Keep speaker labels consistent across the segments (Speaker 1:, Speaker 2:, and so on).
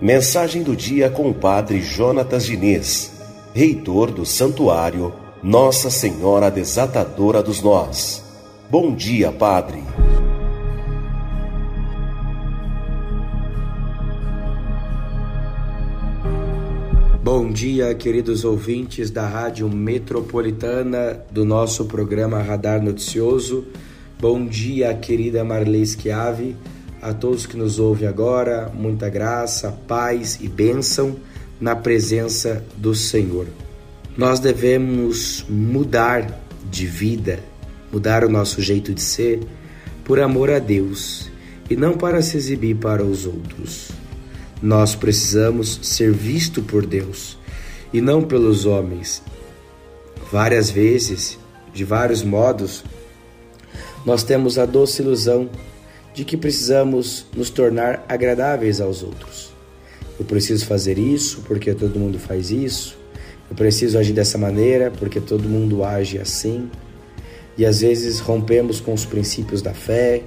Speaker 1: Mensagem do dia com o Padre Jonatas Diniz, reitor do Santuário Nossa Senhora Desatadora dos Nós. Bom dia, Padre.
Speaker 2: Bom dia, queridos ouvintes da Rádio Metropolitana do nosso programa Radar Noticioso. Bom dia, querida Marley Schiave a todos que nos ouvem agora, muita graça, paz e bênção na presença do Senhor. Nós devemos mudar de vida, mudar o nosso jeito de ser por amor a Deus e não para se exibir para os outros. Nós precisamos ser visto por Deus e não pelos homens. Várias vezes, de vários modos, nós temos a doce ilusão de que precisamos nos tornar agradáveis aos outros. Eu preciso fazer isso porque todo mundo faz isso. Eu preciso agir dessa maneira porque todo mundo age assim. E às vezes rompemos com os princípios da fé,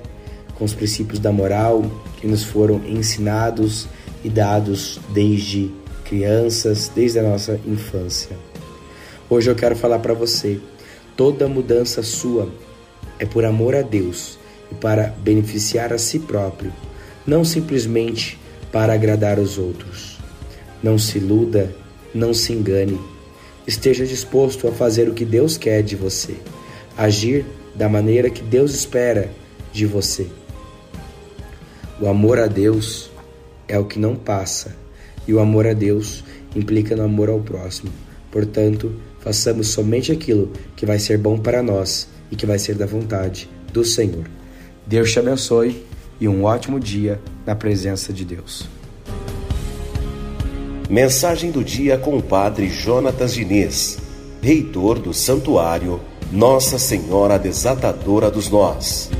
Speaker 2: com os princípios da moral que nos foram ensinados e dados desde crianças, desde a nossa infância. Hoje eu quero falar para você: toda mudança sua é por amor a Deus e para beneficiar a si próprio, não simplesmente para agradar os outros. Não se iluda, não se engane. Esteja disposto a fazer o que Deus quer de você, agir da maneira que Deus espera de você. O amor a Deus é o que não passa, e o amor a Deus implica no amor ao próximo. Portanto, façamos somente aquilo que vai ser bom para nós e que vai ser da vontade do Senhor. Deus te abençoe e um ótimo dia na presença de Deus.
Speaker 1: Mensagem do dia com o Padre Jonatas Diniz, reitor do Santuário Nossa Senhora Desatadora dos Nós.